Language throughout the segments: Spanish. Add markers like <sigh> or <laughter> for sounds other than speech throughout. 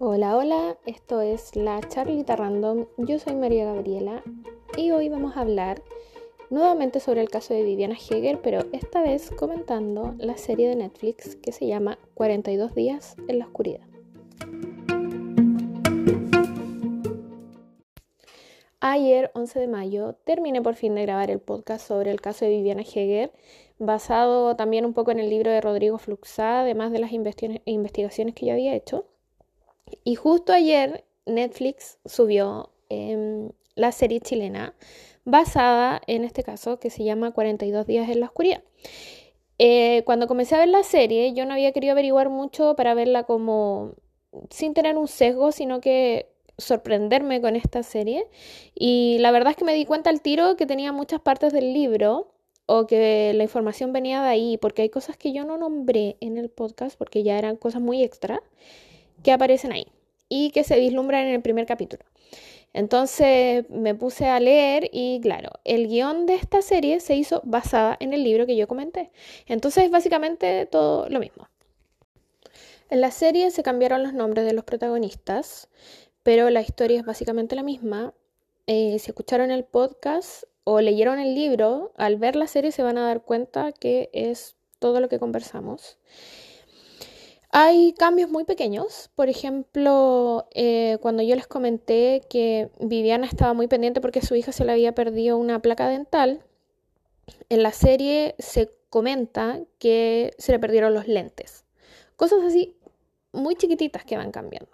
Hola, hola, esto es la Charlita Random. Yo soy María Gabriela y hoy vamos a hablar nuevamente sobre el caso de Viviana Heger, pero esta vez comentando la serie de Netflix que se llama 42 días en la oscuridad. Ayer, 11 de mayo, terminé por fin de grabar el podcast sobre el caso de Viviana Heger, basado también un poco en el libro de Rodrigo Fluxá, además de las investigaciones que yo había hecho. Y justo ayer Netflix subió em, la serie chilena basada en este caso que se llama 42 días en la oscuridad. Eh, cuando comencé a ver la serie, yo no había querido averiguar mucho para verla como sin tener un sesgo, sino que sorprenderme con esta serie. Y la verdad es que me di cuenta al tiro que tenía muchas partes del libro o que la información venía de ahí, porque hay cosas que yo no nombré en el podcast, porque ya eran cosas muy extra, que aparecen ahí y que se vislumbran en el primer capítulo. Entonces me puse a leer y claro, el guion de esta serie se hizo basada en el libro que yo comenté. Entonces básicamente todo lo mismo. En la serie se cambiaron los nombres de los protagonistas, pero la historia es básicamente la misma. Eh, si escucharon el podcast o leyeron el libro, al ver la serie se van a dar cuenta que es todo lo que conversamos. Hay cambios muy pequeños, por ejemplo, eh, cuando yo les comenté que Viviana estaba muy pendiente porque su hija se le había perdido una placa dental, en la serie se comenta que se le perdieron los lentes. Cosas así muy chiquititas que van cambiando.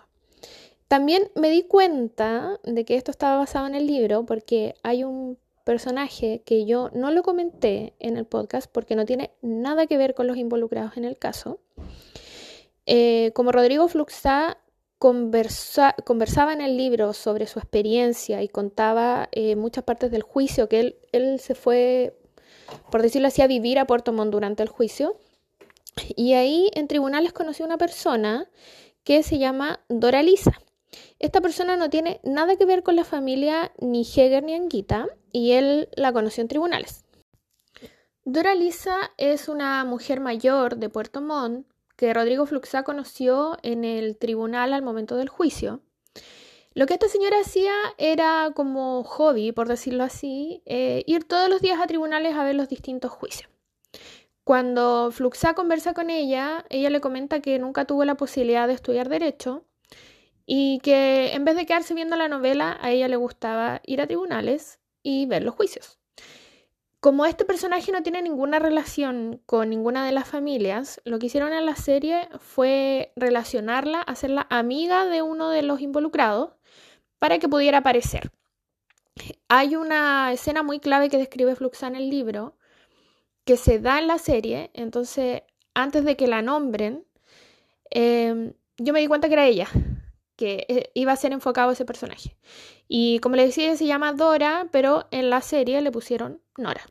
También me di cuenta de que esto estaba basado en el libro porque hay un personaje que yo no lo comenté en el podcast porque no tiene nada que ver con los involucrados en el caso eh, como Rodrigo Fluxá conversaba en el libro sobre su experiencia y contaba eh, muchas partes del juicio, que él, se fue, por decirlo así, a vivir a Puerto Montt durante el juicio. Y ahí en tribunales conoció una persona que se llama Dora Lisa. Esta persona no tiene nada que ver con la familia ni Heger ni Anguita y él la conoció en tribunales. Dora Lisa es una mujer mayor de Puerto Montt que Rodrigo Fluxá conoció en el tribunal al momento del juicio. Lo que esta señora hacía era como hobby, por decirlo así, eh, ir todos los días a tribunales a ver los distintos juicios. Cuando Fluxá conversa con ella, ella le comenta que nunca tuvo la posibilidad de estudiar derecho y que en vez de quedarse viendo la novela, a ella le gustaba ir a tribunales y ver los juicios. Como este personaje no tiene ninguna relación con ninguna de las familias, lo que hicieron en la serie fue relacionarla, hacerla amiga de uno de los involucrados para que pudiera aparecer. Hay una escena muy clave que describe Fluxa en el libro que se da en la serie, entonces antes de que la nombren, em, yo me di cuenta que era ella, que eh, iba a ser enfocado ese personaje. Y como le decía, se llama Dora, pero en la serie le pusieron Nora.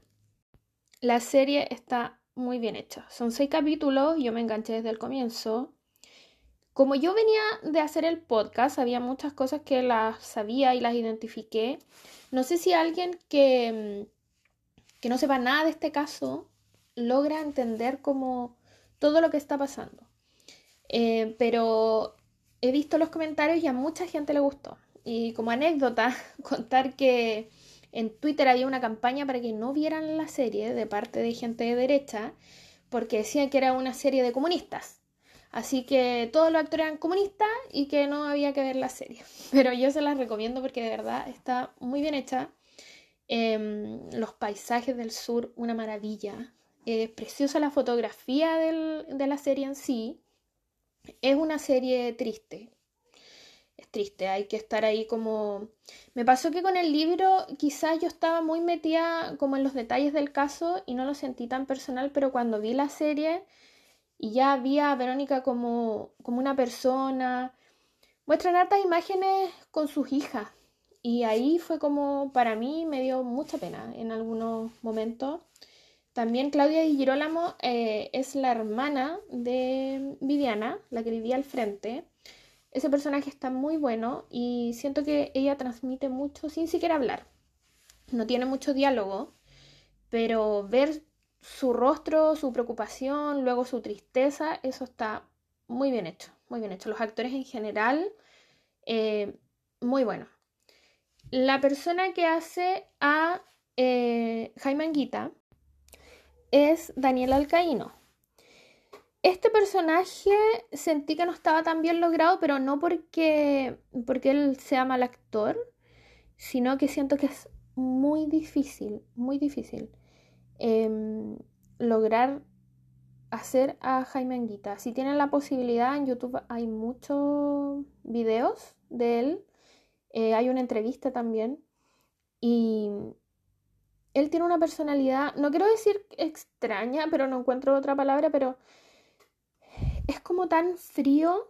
La serie está muy bien hecha. Son seis capítulos, yo me enganché desde el comienzo. Como yo venía de hacer el podcast, había muchas cosas que las sabía y las identifiqué. No sé si alguien que, mm, que no sepa nada de este caso logra entender como todo lo que está pasando. Eh, pero he visto los comentarios y a mucha gente le gustó. Y como anécdota, <laughs> contar que en Twitter había una campaña para que no vieran la serie de parte de gente de derecha, porque decían que era una serie de comunistas. Así que todos los actores eran comunistas y que no había que ver la serie. <laughs> Pero yo se las recomiendo porque de verdad está muy bien hecha. Em, los paisajes del sur, una maravilla. Es preciosa la fotografía de la serie en sí. Es una serie triste. Triste, hay que estar ahí como... Me pasó que con el libro quizás yo estaba muy metida como en los detalles del caso y no lo sentí tan personal, pero cuando vi la serie y ya vi a Verónica como, como una persona, muestran hartas imágenes con sus hijas. Y ahí fue como, para mí, me dio mucha pena en algunos momentos. También Claudia Di Girolamo eh, es la hermana de Viviana, la que vivía al frente. Ese personaje está muy bueno y siento que ella transmite mucho sin siquiera hablar. No tiene mucho diálogo, pero ver su rostro, su preocupación, luego su tristeza, eso está muy bien hecho, muy bien hecho. Los actores en general, eh, muy buenos. La persona que hace a eh, Jaime Anguita es Daniel Alcaíno. Este personaje sentí que no estaba tan bien logrado, pero no porque, porque él sea mal actor, sino que siento que es muy difícil, muy difícil em, lograr hacer a Jaime Anguita. Si tienen la posibilidad, en YouTube hay muchos videos de él. Eh, hay una entrevista también. Y él tiene una personalidad, no quiero decir extraña, pero no encuentro otra palabra, pero es como tan frío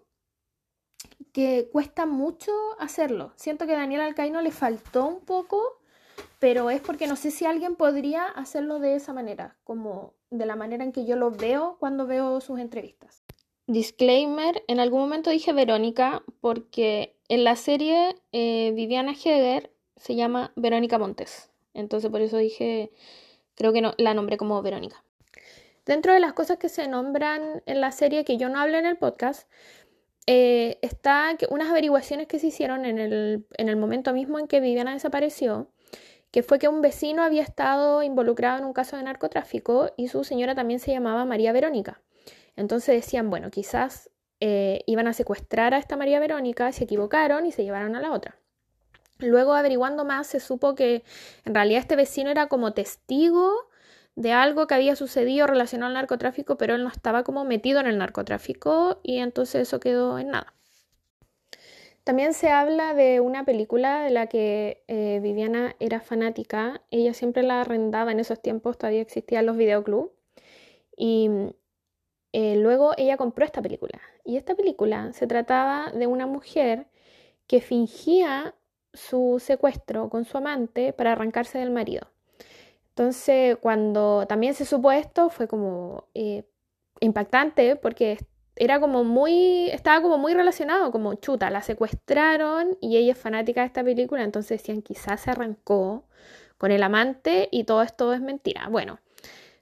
que cuesta mucho hacerlo. Siento que a Daniel Alcaino le faltó un poco, pero es porque no sé si alguien podría hacerlo de esa manera, como de la manera en que yo lo veo cuando veo sus entrevistas. Disclaimer, en algún momento dije Verónica porque en la serie eh, Viviana Heger se llama Verónica Montes. Entonces por eso dije, creo que no, la nombré como Verónica. Dentro de las cosas que se nombran en la serie que yo no hablo en el podcast, eh, está unas averiguaciones que se hicieron en el, en el momento mismo en que Viviana desapareció que fue que un vecino había estado involucrado en un caso de narcotráfico y su señora también se llamaba María Verónica. Entonces decían, bueno, quizás eh, iban a secuestrar a esta María Verónica, se equivocaron y se llevaron a la otra. Luego, averiguando más, se supo que en realidad este vecino era como testigo de algo que había sucedido relacionado al narcotráfico, pero él no estaba como metido en el narcotráfico y entonces eso quedó en nada. También se habla de una película de la que eh, Viviana era fanática. Ella siempre la arrendaba en esos tiempos, todavía existían los videoclubs. Y eh, luego ella compró esta película. Y esta película se trataba de una mujer que fingía su secuestro con su amante para arrancarse del marido. Entonces, cuando también se supo esto, fue como eh, impactante porque era como muy, estaba como muy relacionado, como chuta, la secuestraron y ella es fanática de esta película, entonces decían quizás se arrancó con el amante y todo esto es mentira. Bueno,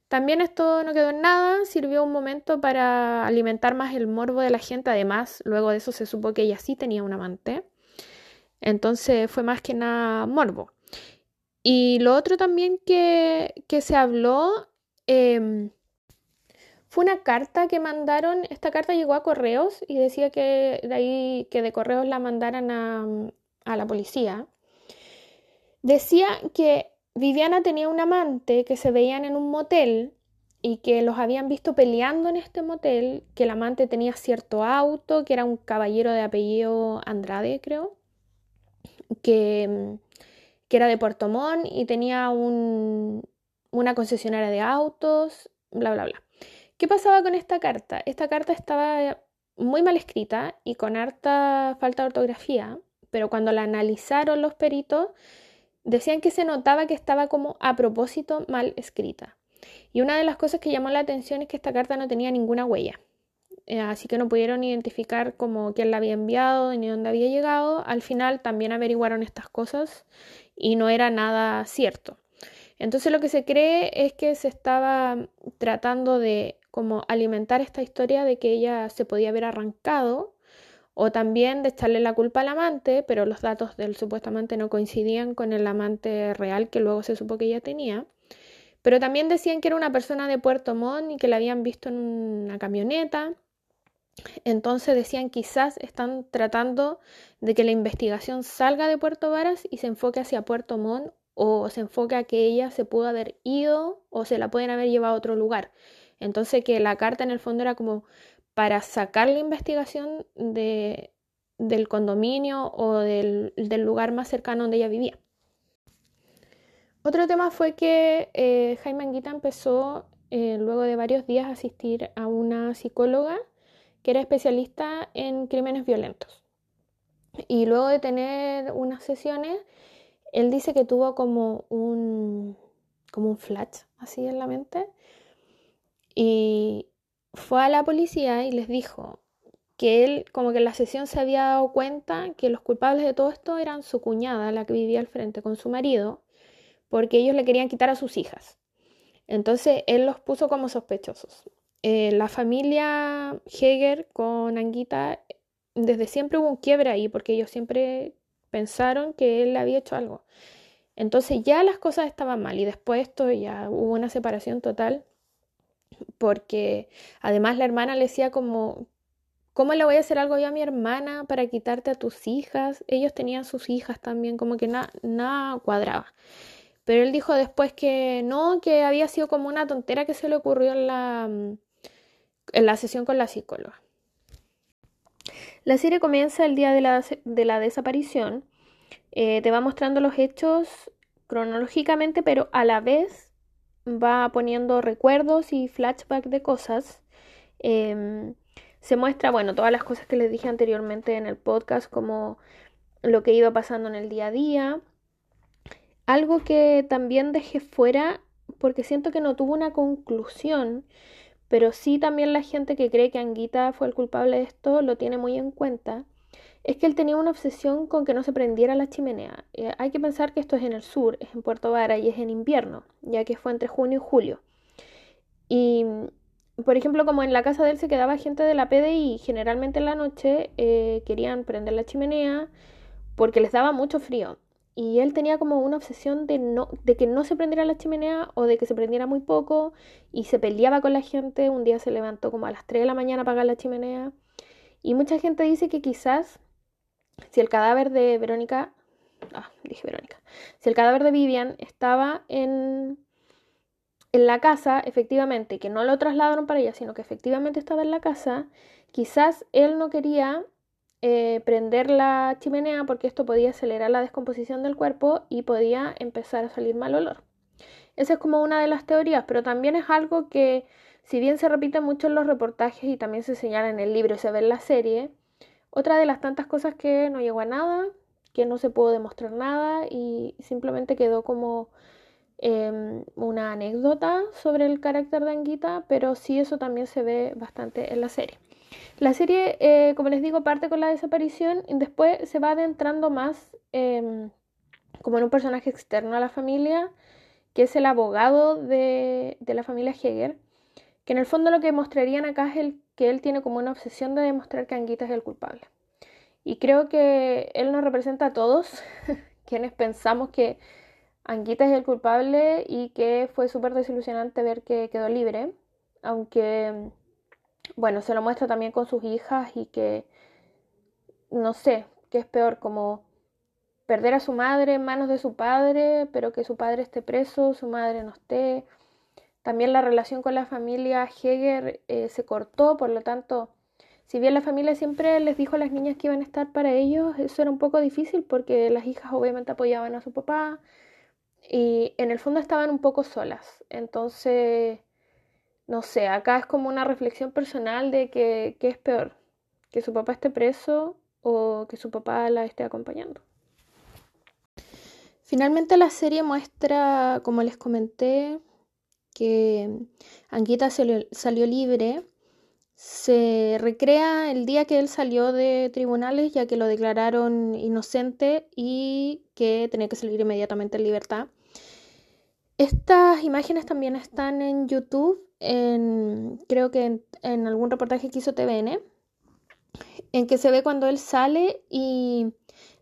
también esto no quedó en nada, sirvió un momento para alimentar más el morbo de la gente, además luego de eso se supo que ella sí tenía un amante, entonces fue más que nada morbo. Y lo otro también que, que se habló... Eh, fue una carta que mandaron, esta carta llegó a correos y decía que de ahí que de correos la mandaran a, la policía. Decía que Viviana tenía un amante que se veían en un motel y que los habían visto peleando en este motel, que el amante tenía cierto auto, que era un caballero de apellido Andrade, creo, que, que era de Puerto Montt y tenía un, una concesionaria de autos, bla, bla, bla. ¿Qué pasaba con esta carta? Esta carta estaba muy mal escrita y con harta falta de ortografía, pero cuando la analizaron los peritos, decían que se notaba que estaba como a propósito mal escrita. Y una de las cosas que llamó la atención es que esta carta no tenía ninguna huella. Eh, así que no pudieron identificar como quién la había enviado ni dónde había llegado. Al final también averiguaron estas cosas y no era nada cierto. Entonces lo que se cree es que se estaba tratando de como alimentar esta historia de que ella se podía haber arrancado o también de echarle la culpa al amante, pero los datos del supuesto amante no coincidían con el amante real que luego se supo que ella tenía. Pero también decían que era una persona de Puerto Montt y que la habían visto en una camioneta. Entonces decían quizás están tratando de que la investigación salga de Puerto Varas y se enfoque hacia Puerto Montt o se enfoque a que ella se pudo haber ido o se la pueden haber llevado a otro lugar. Entonces que la carta en el fondo era como para sacar la investigación de, del condominio o del, lugar más cercano donde ella vivía. Otro tema fue que eh, Jaime Anguita empezó eh, luego de varios días a asistir a una psicóloga que era especialista en crímenes violentos. Y luego de tener unas sesiones, él dice que tuvo como un, como un flash así en la mente y fue a la policía y les dijo que él, como que en la sesión se había dado cuenta que los culpables de todo esto eran su cuñada, la que vivía al frente con su marido, porque ellos le querían quitar a sus hijas. Entonces él los puso como sospechosos. Eh, la familia Heger con Anguita, desde siempre hubo un quiebre ahí, porque ellos siempre pensaron que él había hecho algo. Entonces ya las cosas estaban mal y después esto ya hubo una separación total porque además la hermana le decía como, ¿cómo le voy a hacer algo yo a mi hermana para quitarte a tus hijas? Ellos tenían sus hijas también, como que nada cuadraba. Pero él dijo después que no, que había sido como una tontera que se le ocurrió en la, mm, en la sesión con la psicóloga. La serie comienza el día de la, de la desaparición. Eh, te va mostrando los hechos cronológicamente, pero a la vez va poniendo recuerdos y flashbacks de cosas. Em, se muestra, bueno, todas las cosas que les dije anteriormente en el podcast, como lo que iba pasando en el día a día. Algo que también dejé fuera, porque siento que no tuvo una conclusión, pero sí también la gente que cree que Anguita fue el culpable de esto lo tiene muy en cuenta, es que él tenía una obsesión con que no se prendiera la chimenea. Eh, hay que pensar que esto es en el sur, es en Puerto Vara y es en invierno, ya que fue entre junio y julio. Y, por ejemplo, como en la casa de él se quedaba gente de la PDI, generalmente en la noche eh, querían prender la chimenea porque les daba mucho frío. Y él tenía como una obsesión de, no, de que no se prendiera la chimenea o de que se prendiera muy poco y se peleaba con la gente. Un día se levantó como a las 3 de la mañana a apagar la chimenea. Y mucha gente dice que quizás si el cadáver de Verónica, ah, dije Verónica, si el cadáver de Vivian estaba en, en la casa, efectivamente, que no lo trasladaron para ella, sino que efectivamente estaba en la casa, quizás él no quería eh, prender la chimenea porque esto podía acelerar la descomposición del cuerpo y podía empezar a salir mal olor. Esa es como una de las teorías, pero también es algo que, si bien se repite mucho en los reportajes y también se señala en el libro y se ve en la serie, otra de las tantas cosas que no llegó a nada, que no se pudo demostrar nada y simplemente quedó como em, una anécdota sobre el carácter de Anguita, pero sí eso también se ve bastante en la serie. La serie, eh, como les digo, parte con la desaparición y después se va adentrando más em, como en un personaje externo a la familia, que es el abogado de, de la familia Heger, que en el fondo lo que mostrarían acá es el que él tiene como una obsesión de demostrar que Anguita es el culpable. Y creo que él nos representa a todos <laughs> quienes pensamos que Anguita es el culpable y que fue súper desilusionante ver que quedó libre, aunque, bueno, se lo muestra también con sus hijas y que, no sé, que es peor como perder a su madre en manos de su padre, pero que su padre esté preso, su madre no esté, también la relación con la familia Heger eh, se cortó, por lo tanto, si bien la familia siempre les dijo a las niñas que iban a estar para ellos, eso era un poco difícil porque las hijas obviamente apoyaban a su papá y en el fondo estaban un poco solas. Entonces, no sé, acá es como una reflexión personal de que, es peor, que su papá esté preso o que su papá la esté acompañando. Finalmente la serie muestra, como les comenté, que Anguita salió, libre, se recrea el día que él salió de tribunales ya que lo declararon inocente y que tenía que salir inmediatamente en libertad. Estas imágenes también están en YouTube, creo que en, en, algún reportaje que hizo TVN, en que se ve cuando él sale y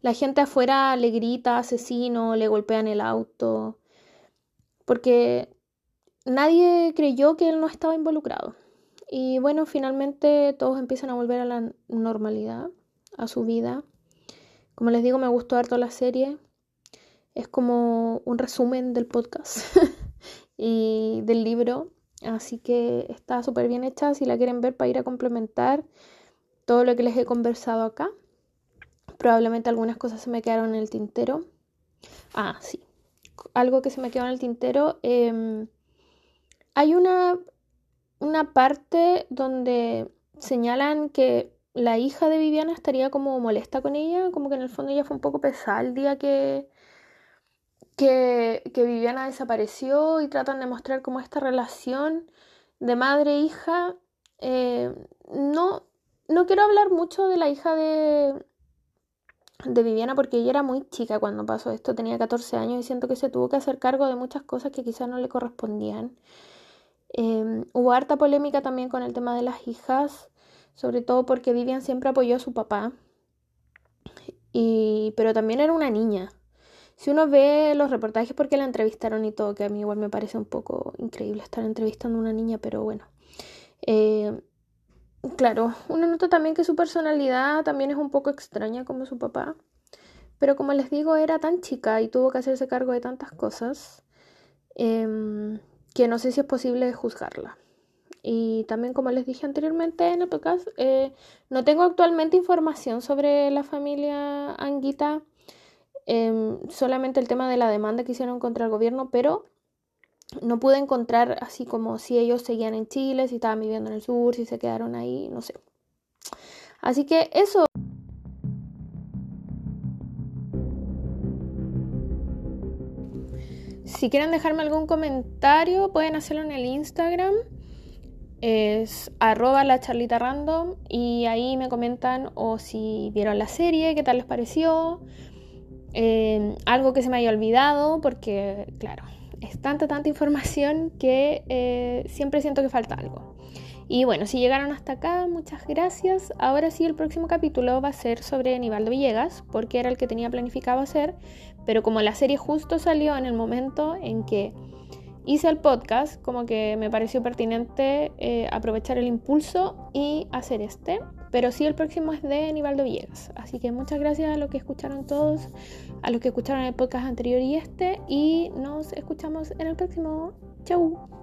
la gente afuera le grita asesino, le golpean el auto, porque nadie creyó que él no estaba involucrado. Y bueno, finalmente todos empiezan a volver a la normalidad, a su vida. Como les digo, me gustó harto la serie. Es como un resumen del podcast <laughs> y del libro. Así que está súper bien hecha si la quieren ver para ir a complementar todo lo que les he conversado acá. Probablemente algunas cosas se me quedaron en el tintero. Ah, sí. Algo que se me quedó en el tintero. Eh, hay una, una parte donde señalan que la hija de Viviana estaría como molesta con ella, como que en el fondo ella fue un poco pesada el día que, que, Viviana desapareció y tratan de mostrar como esta relación de madre-hija. E eh, no, no quiero hablar mucho de la hija de, de Viviana porque ella era muy chica cuando pasó esto, tenía 14 años y siento que se tuvo que hacer cargo de muchas cosas que quizás no le correspondían. Em, hubo harta polémica también con el tema de las hijas, sobre todo porque Vivian siempre apoyó a su papá, y, pero también era una niña. Si uno ve los reportajes porque la entrevistaron y todo, que a mí igual me parece un poco increíble estar entrevistando a una niña, pero bueno. Eh, claro, uno nota también que su personalidad también es un poco extraña como su papá. Pero como les digo, era tan chica y tuvo que hacerse cargo de tantas cosas em, que no sé si es posible juzgarla. Y también, como les dije anteriormente en el podcast, eh, no tengo actualmente información sobre la familia Anguita, em, solamente el tema de la demanda que hicieron contra el gobierno, pero no pude encontrar así como si ellos seguían en Chile, si estaban viviendo en el sur, si se quedaron ahí, no sé. Así que eso. Si quieren dejarme algún comentario, pueden hacerlo en el Instagram. Es arroba la charlita random y ahí me comentan o si vieron la serie, qué tal les pareció. Eh, algo que se me haya olvidado, porque claro, es tanta, tanta información que eh, siempre siento que falta algo. Y bueno, si llegaron hasta acá, muchas gracias. Ahora sí, el próximo capítulo va a ser sobre Aníbaldo Villegas, porque era el que tenía planificado hacer, pero como la serie justo salió en el momento en que hice el podcast, como que me pareció pertinente eh, aprovechar el impulso y hacer este. Pero sí, el próximo es de Aníbaldo Villegas. Así que muchas gracias a los que escucharon todos, a los que escucharon el podcast anterior y este. Y nos escuchamos en el próximo. Chau.